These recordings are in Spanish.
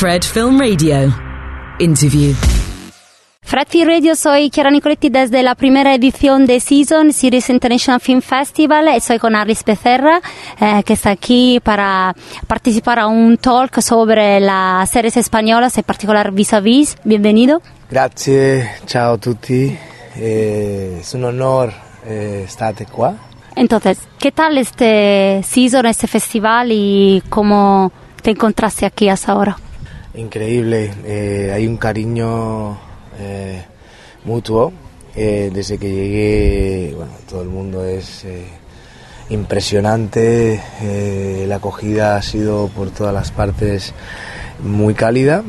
Fred Film Radio. Interview. Fred Film Radio, soy Chiara Nicoletti desde la primera edición de Season Series International Film Festival y soy con Aris Becerra eh, que está aquí para participar a un talk sobre las series españolas, en particular Vis a Vis. Bienvenido. Grazie, ciao a tutti. Eh, es un honor eh, estar qua. Entonces, ¿qué tal este season, este festival y cómo te encontraste aquí hasta ahora? Increíble, eh, hay un cariño eh, mutuo. Eh, desde que llegué, bueno, todo el mundo es impresionante. la acogida ha sido por todas las partes muy cálida.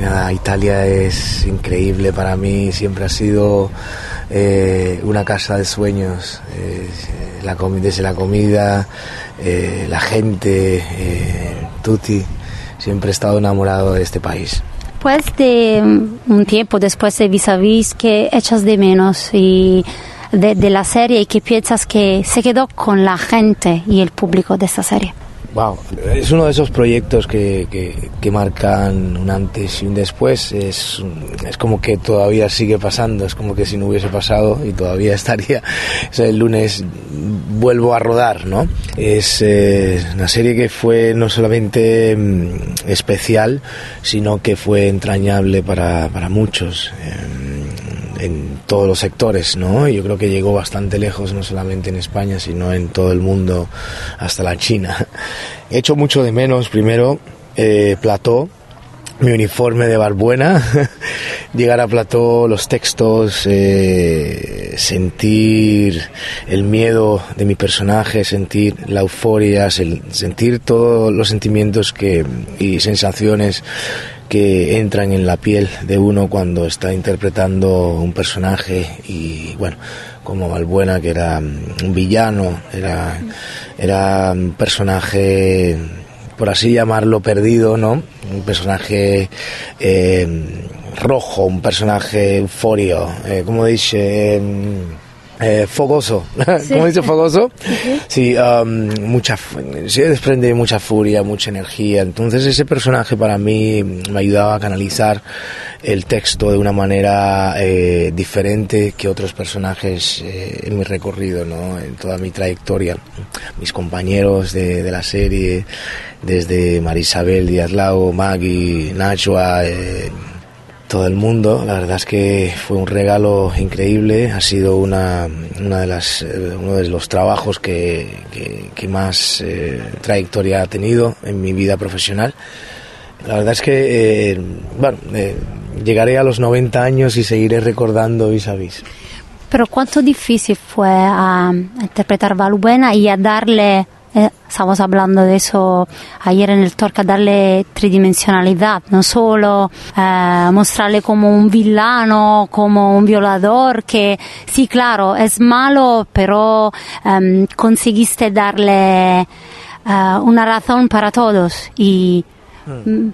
Nada, Italia es increíble para mí, siempre ha sido una casa de sueños, desde la comida, la gente, tutti, siempre he estado enamorado de este país. Después de mm, un tiempo, después de Vis a Vis, ¿qué echas de menos y de, de la serie y qué piensas que se quedó con la gente y el público de esta serie? Wow, es uno de esos proyectos que, que, que marcan un antes y un después. Es, es como que todavía sigue pasando, es como que si no hubiese pasado y todavía estaría. O sea, el lunes vuelvo a rodar, ¿no? Es eh, una serie que fue no solamente mm, especial, sino que fue entrañable para, para muchos. em, en todos los sectores, ¿no? Yo creo que llegó bastante lejos, no solamente en España, sino en todo el mundo, hasta la China. He hecho mucho de menos, primero, eh, Plató, mi uniforme de Barbuena, llegar a Plató, los textos, eh, sentir el miedo de mi personaje, sentir la euforia, sen- sentir todos los sentimientos que, y sensaciones que entran en la piel de uno cuando está interpretando un personaje y bueno como Valbuena que era mm, un villano era era un personaje por así llamarlo perdido no un personaje eh, rojo un personaje euforio eh, como dice eh, fogoso, ¿cómo dice fogoso? Sí, um, mucha, se desprende mucha furia, mucha energía. Entonces ese personaje para mí me ayudaba a canalizar el texto de una manera eh, diferente que otros personajes eh, en mi recorrido, ¿no? En toda mi trayectoria. Mis compañeros de, de la serie, desde Marisabel Díaz Lago, Maggie, Nachua, eh, todo el mundo. La verdad es que fue un regalo increíble. Ha sido una, una de las, eh, uno de los trabajos que, que- que más eh, trayectoria ha tenido en mi vida profesional. La verdad es que, eh, bueno, eh, llegaré a los 90 años y seguiré recordando vis a vis. Pero cuánto difícil fue a interpretar Valbuena y a darle, eh, estamos hablando de eso ayer en el talk, a darle tridimensionalidad, no solo eh, mostrarle como un villano, como un violador, que sí, claro, es malo, pero em, conseguiste darle eh, una razón para todos y, mm,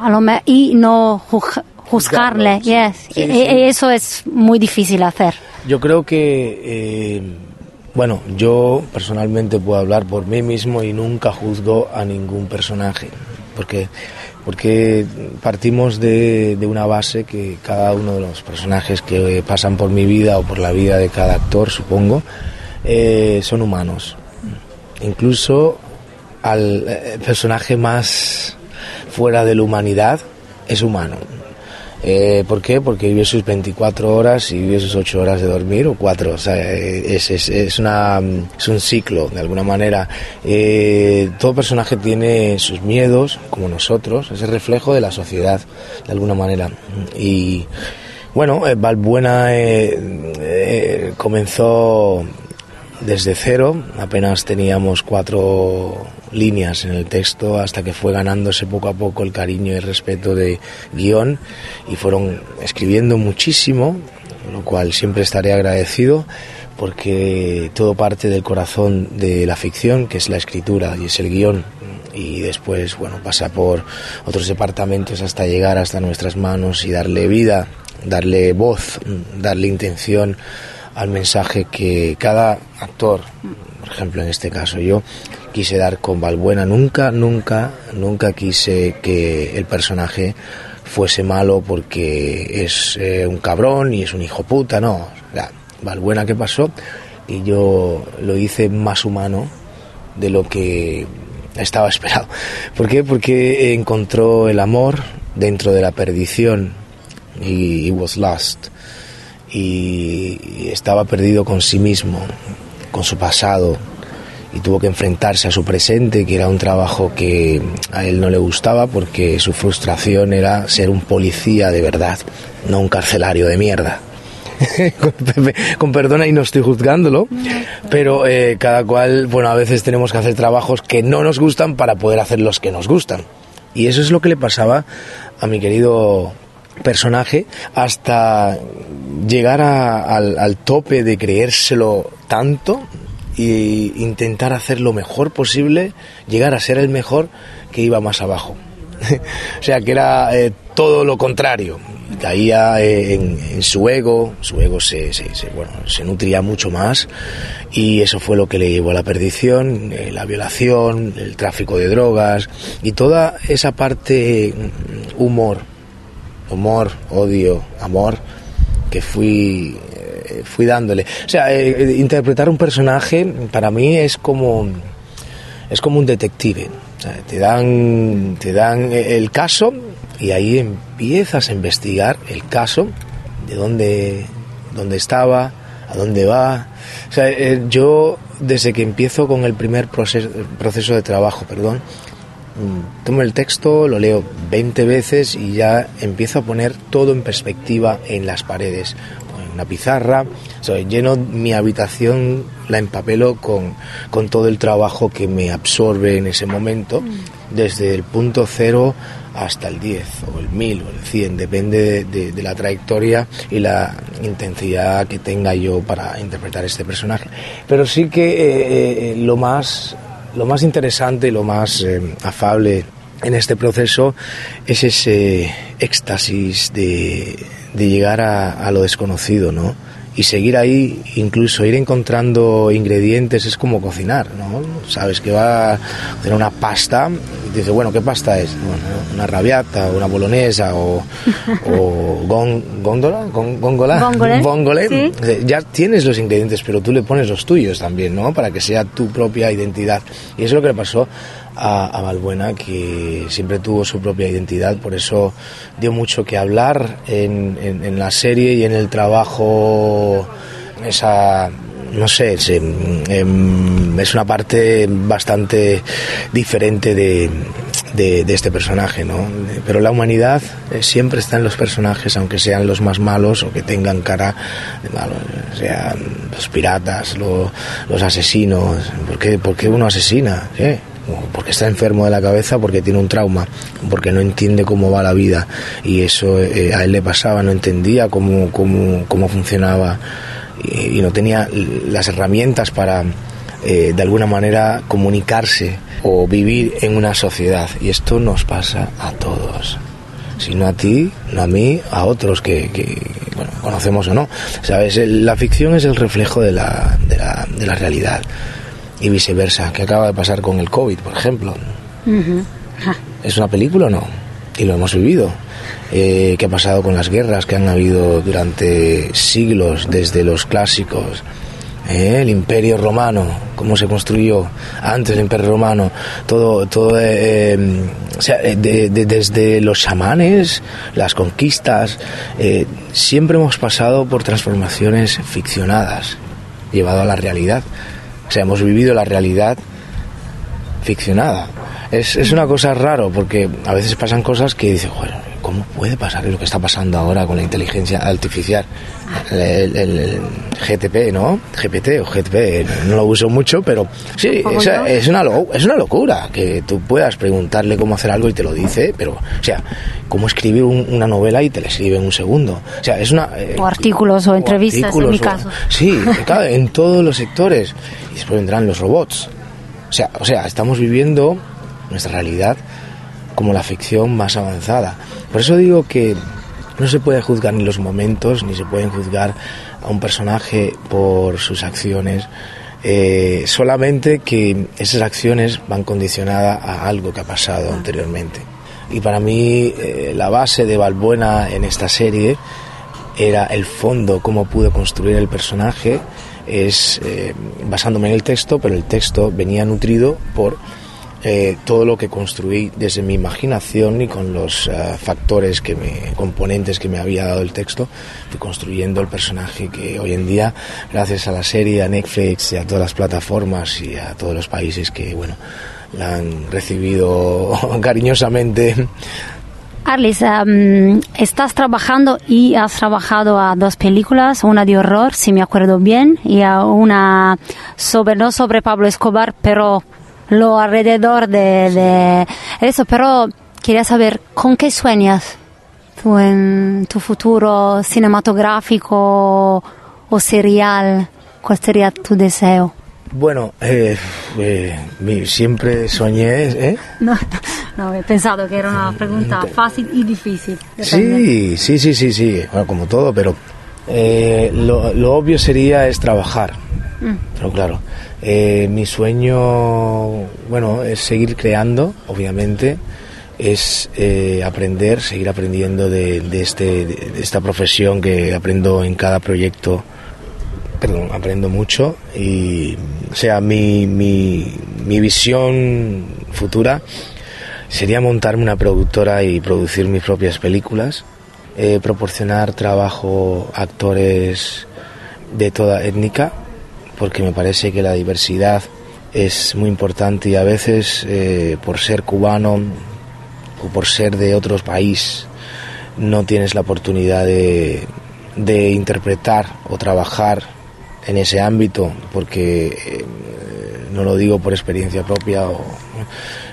a lo me- y no juzg- juzgarle. Yes. Sí, sí. y eso es muy difícil hacer. Yo creo que, eh, bueno, yo personalmente puedo hablar por mí mismo y nunca juzgo a ningún personaje, porque, porque partimos de, una base que cada uno de los personajes que pasan por mi vida o por la vida de cada actor, supongo, eh, son humanos. Incluso al eh, personaje más fuera de la humanidad es humano. Eh, ¿Por qué? Porque vive sus 24 horas y vive sus 8 horas de dormir o 4. O sea, eh, es, es, es, una, es un ciclo, de alguna manera. Eh, todo personaje tiene sus miedos, como nosotros, es el reflejo de la sociedad, de alguna manera. Y bueno, eh, Valbuena comenzó desde cero, apenas teníamos cuatro líneas en el texto hasta que fue ganándose poco a poco el cariño y el respeto de guion y fueron escribiendo muchísimo, lo cual siempre estaré agradecido porque todo parte del corazón de la ficción, que es la escritura y es el guion. Y después bueno pasa por otros departamentos hasta llegar hasta nuestras manos y darle vida, darle voz, darle intención al mensaje que cada actor, por ejemplo en este caso yo, quise dar con Valbuena. Nunca, nunca, nunca quise que el personaje fuese malo porque es eh, un cabrón y es un hijo puta, no. La Valbuena que pasó y yo lo hice más humano de lo que estaba esperado. ¿Por qué? Porque encontró el amor dentro de la perdición y he was lost y estaba perdido con sí mismo, con su pasado y tuvo que enfrentarse a su presente, que era un trabajo que a él no le gustaba porque su frustración era ser un policía de verdad, no un carcelario de mierda. con perdona no estoy juzgándolo, pero eh, cada cual, bueno, a veces tenemos que hacer trabajos que no nos gustan para poder hacer los que nos gustan. Y eso es lo que le pasaba a mi querido personaje hasta llegar al, al tope de creérselo tanto e intentar hacer lo mejor posible, llegar a ser el mejor que iba más abajo. o sea, que era eh, todo lo contrario. Caía eh, en, su ego, su ego se, se, bueno, se nutría mucho más y eso fue lo que le llevó a la perdición, eh, la violación, el tráfico de drogas y toda esa parte mm, humor, humor, odio, amor que fui fui dándole. O sea, interpretar un personaje para mí es como es como un detective te dan, te dan el caso y ahí empiezas a investigar el caso, de dónde, dónde estaba, a dónde va. O sea, eh, yo desde que empiezo con el primer proceso, proceso de trabajo, perdón, mm, tomo el texto, lo leo 20 veces y ya empiezo a poner todo en perspectiva en las paredes una pizarra, lleno mi habitación, la empapelo con, con todo el trabajo que me absorbe en ese momento, mm. desde el punto cero hasta el 10 o el 1000 o el 100, depende de, la trayectoria y la intensidad que tenga yo para interpretar este personaje. Pero sí que eh, eh, lo, más, lo más interesante y lo más eh, afable en este proceso es ese éxtasis de, de llegar a, lo desconocido, ¿no? Y seguir ahí, incluso ir encontrando ingredientes, es como cocinar, ¿no? Sabes que va a hacer una pasta y dices, bueno, ¿qué pasta es? Bueno, una rabiata, una bolognesa o, o góndola, góngole. Ya tienes los ingredientes, pero tú le pones los tuyos también, ¿no? Para que sea tu propia identidad. Y eso es lo que le pasó a, a Valbuena, que siempre tuvo su propia identidad, por eso dio mucho que hablar en, en, la serie y en el trabajo, esa no sé, em, es una parte bastante diferente de, de, este personaje, ¿no? Pero la humanidad eh, siempre está en los personajes, aunque sean los más malos o que tengan cara de malos, sean los piratas, los asesinos. ¿Por qué, ¿Por qué uno asesina? ¿Qué? porque está enfermo de la cabeza, porque tiene un trauma, porque no entiende cómo va la vida. Y eso eh, a él le pasaba, no entendía cómo, cómo, cómo funcionaba y, no tenía las herramientas para, eh, de alguna manera, comunicarse o vivir en una sociedad. Y esto nos pasa a todos. Si no a ti, no a mí, a otros que, bueno, conocemos o no. ¿Sabes? La ficción es el reflejo de la, de la, de la realidad y viceversa. ¿Qué acaba de pasar con el COVID, por ejemplo? ¿Es una película o no? Y lo hemos vivido. Eh, ¿Qué ha pasado con las guerras que han habido durante siglos, desde los clásicos? Eh, el imperio romano, cómo se construyó antes el imperio romano, todo, todo eh, o sea, desde los chamanes, las conquistas, siempre hemos pasado por transformaciones ficcionadas, llevado a la realidad. O sea, hemos vivido la realidad ficcionada. Es, es una cosa raro porque a veces pasan cosas que dices, bueno, ¿cómo puede pasar lo que está pasando ahora con la inteligencia artificial? El, GTP, ¿no? GPT o GTP, no lo uso mucho, pero sí, es, es, una, es una locura que tú puedas preguntarle cómo hacer algo y te lo dice, pero, o sea, cómo escribir una novela y te la escribe en un segundo. O sea, es una... Eh, o artículos o, entrevistas, en mi caso. sí, claro, en todos los sectores. Y después vendrán los robots. O sea, o sea, estamos viviendo nuestra realidad como la ficción más avanzada. Por eso digo que no se puede juzgar ni los momentos, ni se pueden juzgar a un personaje por sus acciones, Eh, solamente que esas acciones van condicionadas a algo que ha pasado anteriormente. Y para mí eh, la base de Valbuena en esta serie era el fondo, cómo pude construir el personaje, es eh, basándome en el texto, pero el texto venía nutrido por eh, todo lo que construí desde mi imaginación y con los eh, factores que me, componentes que me había dado el texto, fui construyendo el personaje que hoy en día, gracias a la serie, a Netflix y a todas las plataformas y a todos los países que, bueno, la han recibido cariñosamente. Arlis, um, estás trabajando y has trabajado a dos películas, una de horror, si me acuerdo bien, y a una sobre, no sobre Pablo Escobar, pero lo alrededor de, de eso, pero quería saber con qué sueñas tú en tu futuro cinematográfico o serial, cuál sería tu deseo. Bueno, eh, eh, mi- siempre soñé, ¿eh? No, no, he pensado que era una pregunta fácil y difícil. depende. Sí, sí, sí, sí, sí, bueno, como todo, pero eh, lo, lo obvio sería es trabajar. Pero claro, eh, mi sueño, bueno, es seguir creando, obviamente, es eh, aprender, seguir aprendiendo de, de este, de esta profesión que aprendo en cada proyecto. Perdón, aprendo mucho y o sea, mi, mi, mi visión futura sería montarme una productora y producir mis propias películas, eh, proporcionar trabajo a actores de toda étnica, porque me parece que la diversidad es muy importante y a veces eh, por ser cubano o por ser de otro país no tienes la oportunidad de, interpretar o trabajar en ese ámbito, porque eh, no lo digo por experiencia propia, o-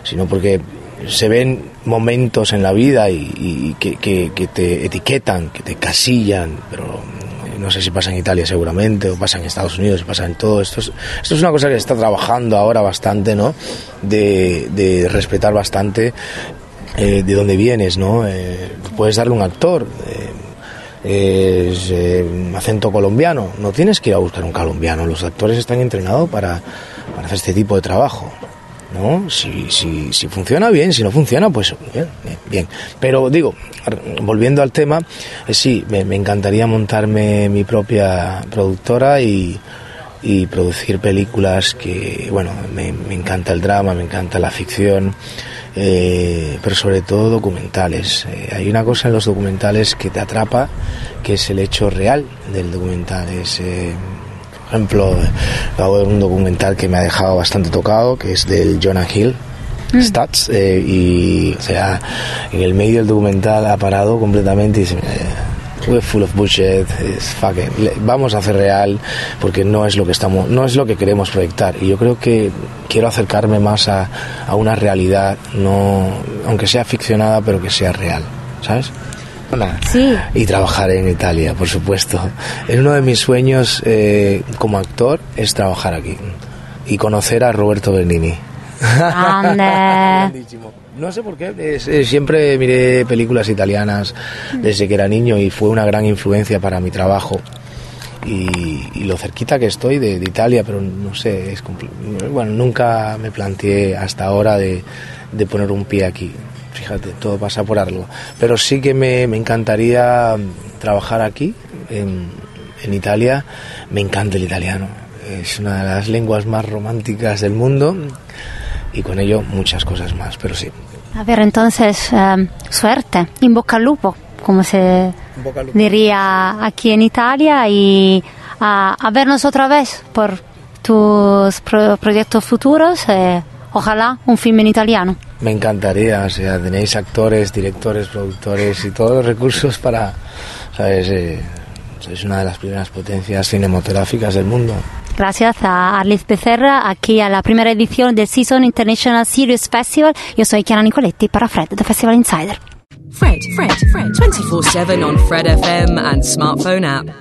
sino porque se ven momentos en la vida y, y que, que- te etiquetan, que te casillan, pero eh, no sé si pasa en Italia seguramente, o pasa en Estados Unidos, pasa en todo. Esto es, esto es una cosa que se está trabajando ahora bastante, ¿no? De, de respetar bastante eh, de dónde vienes, ¿no? Eh, puedes darle un actor. es acento colombiano, no tienes que ir a buscar un colombiano, los actores están entrenados para, para hacer este tipo de trabajo. ¿No? Si, si, si funciona bien, si no funciona, pues bien, bien. Pero digo, volviendo al tema, eh, sí, me, encantaría montarme mi propia productora y, y producir películas que, bueno, me, encanta el drama, me encanta la ficción, eh, pero sobre todo documentales. Eh, hay una cosa en los documentales que te atrapa, que es el hecho real del documental. Es, por ejemplo, ver un documental que me ha dejado bastante tocado, que es del Jonah Hill. Stats eh, y o sea en el medio del documental ha parado completamente y dice eh, we're full of bullshit it's fucking- vamos a hacer real porque no es lo que estamos no es lo que queremos proyectar y yo creo que quiero acercarme más a, a una realidad no aunque sea ficcionada pero que sea real sabes. Sí. y trabajar en Italia por supuesto es uno de mis sueños eh, como actor es trabajar aquí y conocer a Roberto. Grandísimo. No sé por qué, es- eh, siempre miré películas italianas desde que era niño y fue una gran influencia para mi trabajo. Y, y lo cerquita que estoy de, de Italia, pero no sé, es bueno, nunca me planteé hasta ahora de, de poner un pie aquí. Fíjate, todo pasa por algo. Pero sí que me, me encantaría trabajar aquí, en, en Italia. Me encanta el italiano. Es una de las lenguas más románticas del mundo y con ello muchas cosas más, pero sí. A ver, entonces, eh, suerte, in bocca al lupo, como se diría aquí en Italia, y a, a vernos otra vez por tus pro- proyectos futuros. eh, ojalá un film en italiano. Me encantaría, o sea, tenéis actores, directores, productores y todos los recursos para, ¿sabes? Eh, sois una de las primeras potencias cinematográficas del mundo. Gracias a Arlis Becerra, aquí a la primera edición del Season International Series Festival. Yo soy Chiara Nicoletti para Fred, The Festival Insider. Fred, Fred, Fred, 24 7 on Fred FM and smartphone app.